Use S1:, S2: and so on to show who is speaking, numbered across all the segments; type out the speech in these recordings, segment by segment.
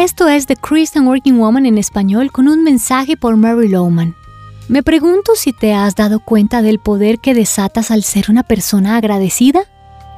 S1: Esto es The Christian Working Woman en español con un mensaje por Mary Lowman. Me pregunto si te has dado cuenta del poder que desatas al ser una persona agradecida.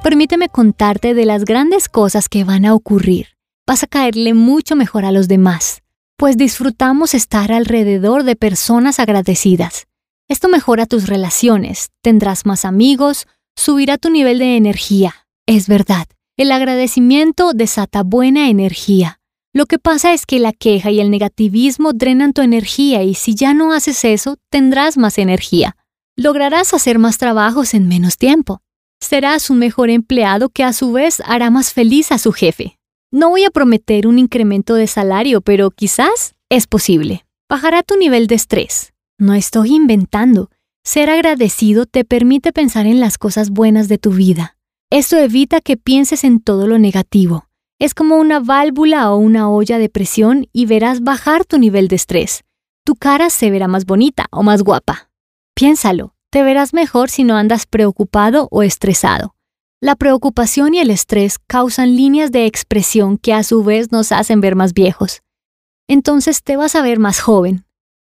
S1: Permíteme contarte de las grandes cosas que van a ocurrir. Vas a caerle mucho mejor a los demás, pues disfrutamos estar alrededor de personas agradecidas. Esto mejora tus relaciones, tendrás más amigos, subirá tu nivel de energía. Es verdad, el agradecimiento desata buena energía. Lo que pasa es que la queja y el negativismo drenan tu energía y si ya no haces eso, tendrás más energía. Lograrás hacer más trabajos en menos tiempo. Serás un mejor empleado que a su vez hará más feliz a su jefe. No voy a prometer un incremento de salario, pero quizás es posible. Bajará tu nivel de estrés. No estoy inventando. Ser agradecido te permite pensar en las cosas buenas de tu vida. Esto evita que pienses en todo lo negativo. Es como una válvula o una olla de presión y verás bajar tu nivel de estrés. Tu cara se verá más bonita o más guapa. Piénsalo, te verás mejor si no andas preocupado o estresado. La preocupación y el estrés causan líneas de expresión que a su vez nos hacen ver más viejos. Entonces te vas a ver más joven.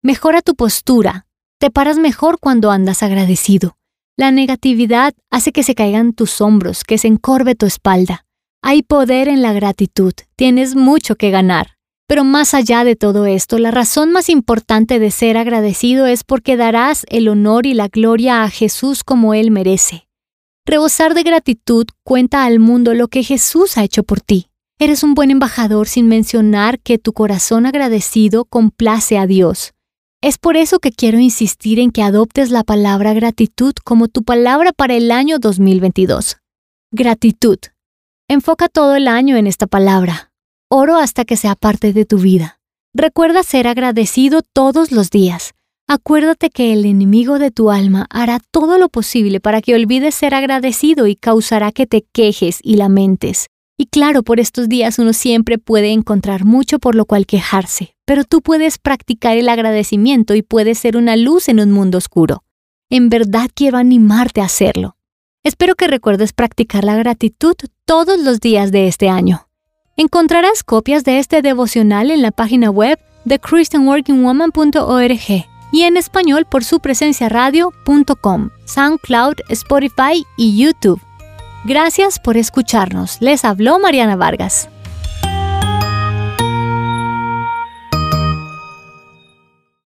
S1: Mejora tu postura. Te paras mejor cuando andas agradecido. La negatividad hace que se caigan tus hombros, que se encorve tu espalda. Hay poder en la gratitud, tienes mucho que ganar. Pero más allá de todo esto, la razón más importante de ser agradecido es porque darás el honor y la gloria a Jesús como Él merece. Rebosar de gratitud cuenta al mundo lo que Jesús ha hecho por ti. Eres un buen embajador sin mencionar que tu corazón agradecido complace a Dios. Es por eso que quiero insistir en que adoptes la palabra gratitud como tu palabra para el año 2022. Gratitud. Enfoca todo el año en esta palabra. Oro hasta que sea parte de tu vida. Recuerda ser agradecido todos los días. Acuérdate que el enemigo de tu alma hará todo lo posible para que olvides ser agradecido y causará que te quejes y lamentes. Y claro, por estos días uno siempre puede encontrar mucho por lo cual quejarse, pero tú puedes practicar el agradecimiento y puedes ser una luz en un mundo oscuro. En verdad quiero animarte a hacerlo. Espero que recuerdes practicar la gratitud todos los días de este año. Encontrarás copias de este devocional en la página web de christianworkingwoman.org y en español por su presencia radio.com, SoundCloud, Spotify y YouTube. Gracias por escucharnos. Les habló Mariana Vargas.